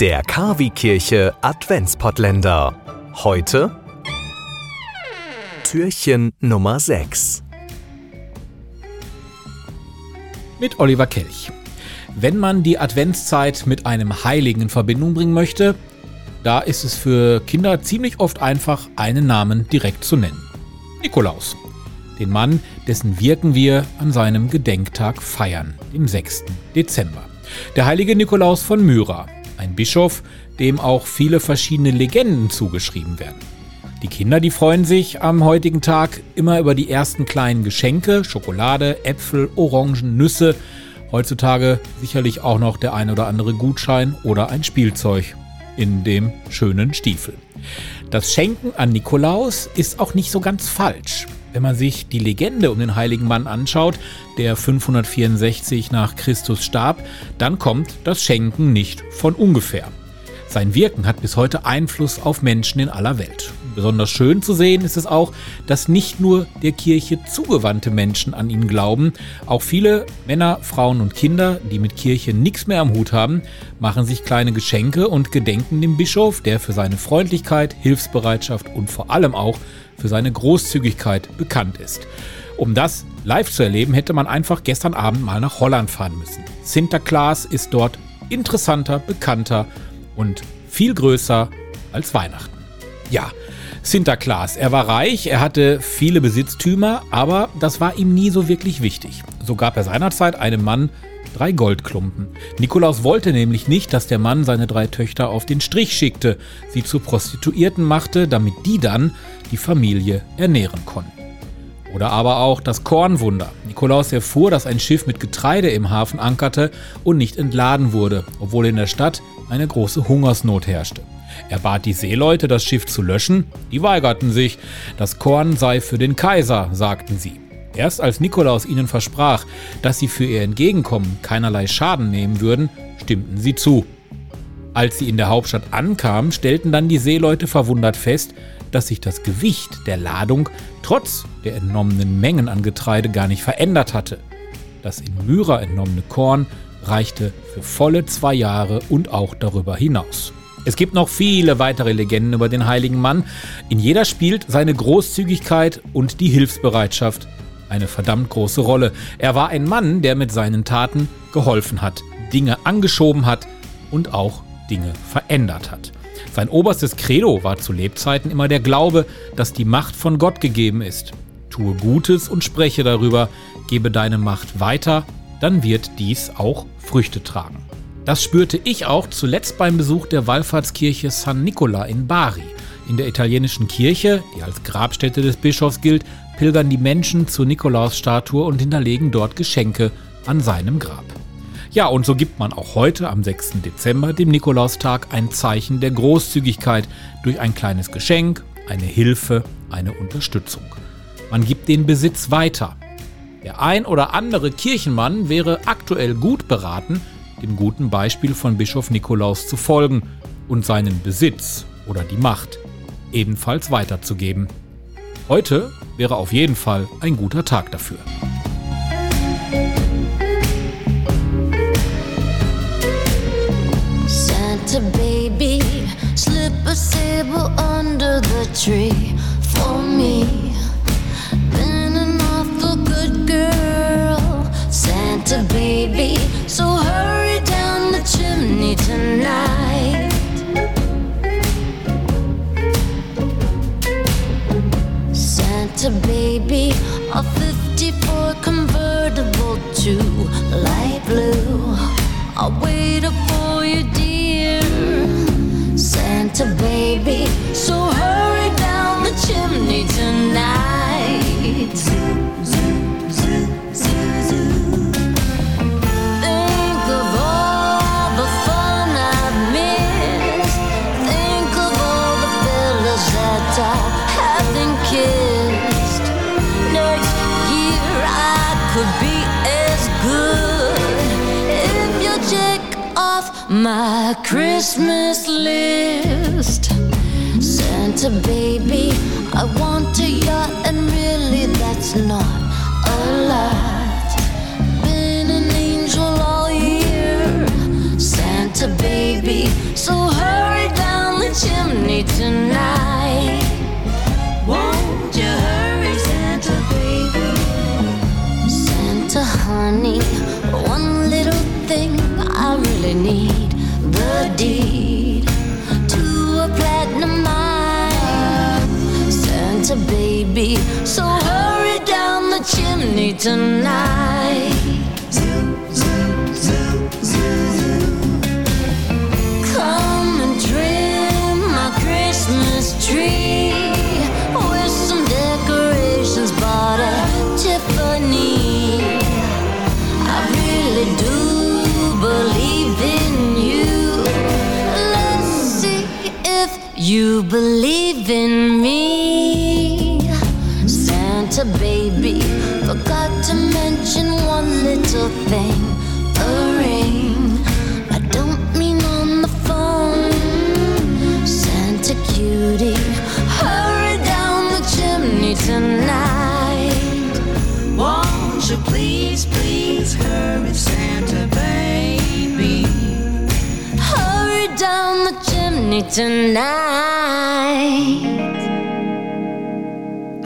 Der Kavi-Kirche Adventspottländer. Heute Türchen Nummer 6. Mit Oliver Kelch. Wenn man die Adventszeit mit einem Heiligen in Verbindung bringen möchte, da ist es für Kinder ziemlich oft einfach, einen Namen direkt zu nennen. Nikolaus. Den Mann, dessen Wirken wir an seinem Gedenktag feiern, dem 6. Dezember. Der heilige Nikolaus von Myra, ein Bischof, dem auch viele verschiedene Legenden zugeschrieben werden. Die Kinder, die freuen sich am heutigen Tag immer über die ersten kleinen Geschenke, Schokolade, Äpfel, Orangen, Nüsse, heutzutage sicherlich auch noch der ein oder andere Gutschein oder ein Spielzeug in dem schönen Stiefel. Das Schenken an Nikolaus ist auch nicht so ganz falsch. Wenn man sich die Legende um den heiligen Mann anschaut, der 564 nach Christus starb, dann kommt das Schenken nicht von ungefähr. Sein Wirken hat bis heute Einfluss auf Menschen in aller Welt. Besonders schön zu sehen ist es auch, dass nicht nur der Kirche zugewandte Menschen an ihn glauben, auch viele Männer, Frauen und Kinder, die mit Kirche nichts mehr am Hut haben, machen sich kleine Geschenke und gedenken dem Bischof, der für seine Freundlichkeit, Hilfsbereitschaft und vor allem auch für seine Großzügigkeit bekannt ist. Um das live zu erleben, hätte man einfach gestern Abend mal nach Holland fahren müssen. Sinterklaas ist dort interessanter, bekannter und viel größer als Weihnachten. Ja, Sinterklaas, er war reich, er hatte viele Besitztümer, aber das war ihm nie so wirklich wichtig. So gab er seinerzeit einem Mann drei Goldklumpen. Nikolaus wollte nämlich nicht, dass der Mann seine drei Töchter auf den Strich schickte, sie zu Prostituierten machte, damit die dann die Familie ernähren konnten. Oder aber auch das Kornwunder. Nikolaus erfuhr, dass ein Schiff mit Getreide im Hafen ankerte und nicht entladen wurde, obwohl in der Stadt eine große Hungersnot herrschte. Er bat die Seeleute, das Schiff zu löschen, die weigerten sich. Das Korn sei für den Kaiser, sagten sie. Erst als Nikolaus ihnen versprach, dass sie für ihr Entgegenkommen keinerlei Schaden nehmen würden, stimmten sie zu. Als sie in der Hauptstadt ankamen, stellten dann die Seeleute verwundert fest, dass sich das Gewicht der Ladung trotz der entnommenen Mengen an Getreide gar nicht verändert hatte. Das in Myra entnommene Korn reichte für volle zwei Jahre und auch darüber hinaus. Es gibt noch viele weitere Legenden über den heiligen Mann. In jeder spielt seine Großzügigkeit und die Hilfsbereitschaft eine verdammt große Rolle. Er war ein Mann, der mit seinen Taten geholfen hat, Dinge angeschoben hat und auch Dinge verändert hat. Sein oberstes Credo war zu Lebzeiten immer der Glaube, dass die Macht von Gott gegeben ist. Tue Gutes und spreche darüber, gebe deine Macht weiter, dann wird dies auch Früchte tragen. Das spürte ich auch zuletzt beim Besuch der Wallfahrtskirche San Nicola in Bari. In der italienischen Kirche, die als Grabstätte des Bischofs gilt, pilgern die Menschen zur Nikolausstatue und hinterlegen dort Geschenke an seinem Grab. Ja, und so gibt man auch heute am 6. Dezember, dem Nikolaustag, ein Zeichen der Großzügigkeit durch ein kleines Geschenk, eine Hilfe, eine Unterstützung. Man gibt den Besitz weiter. Der ein oder andere Kirchenmann wäre aktuell gut beraten, dem guten Beispiel von Bischof Nikolaus zu folgen und seinen Besitz oder die Macht ebenfalls weiterzugeben. Heute wäre auf jeden Fall ein guter Tag dafür. Santa baby, slip a sable under the tree for me. Could be as good if you check off my Christmas list. Santa baby, I want a yacht, and really you believe in me. Santa baby, forgot to mention one little thing a ring. I don't mean on the phone. Santa cutie, hurry down the chimney tonight. Won't you please, please hurry, Santa baby? Hurry down the chimney tonight.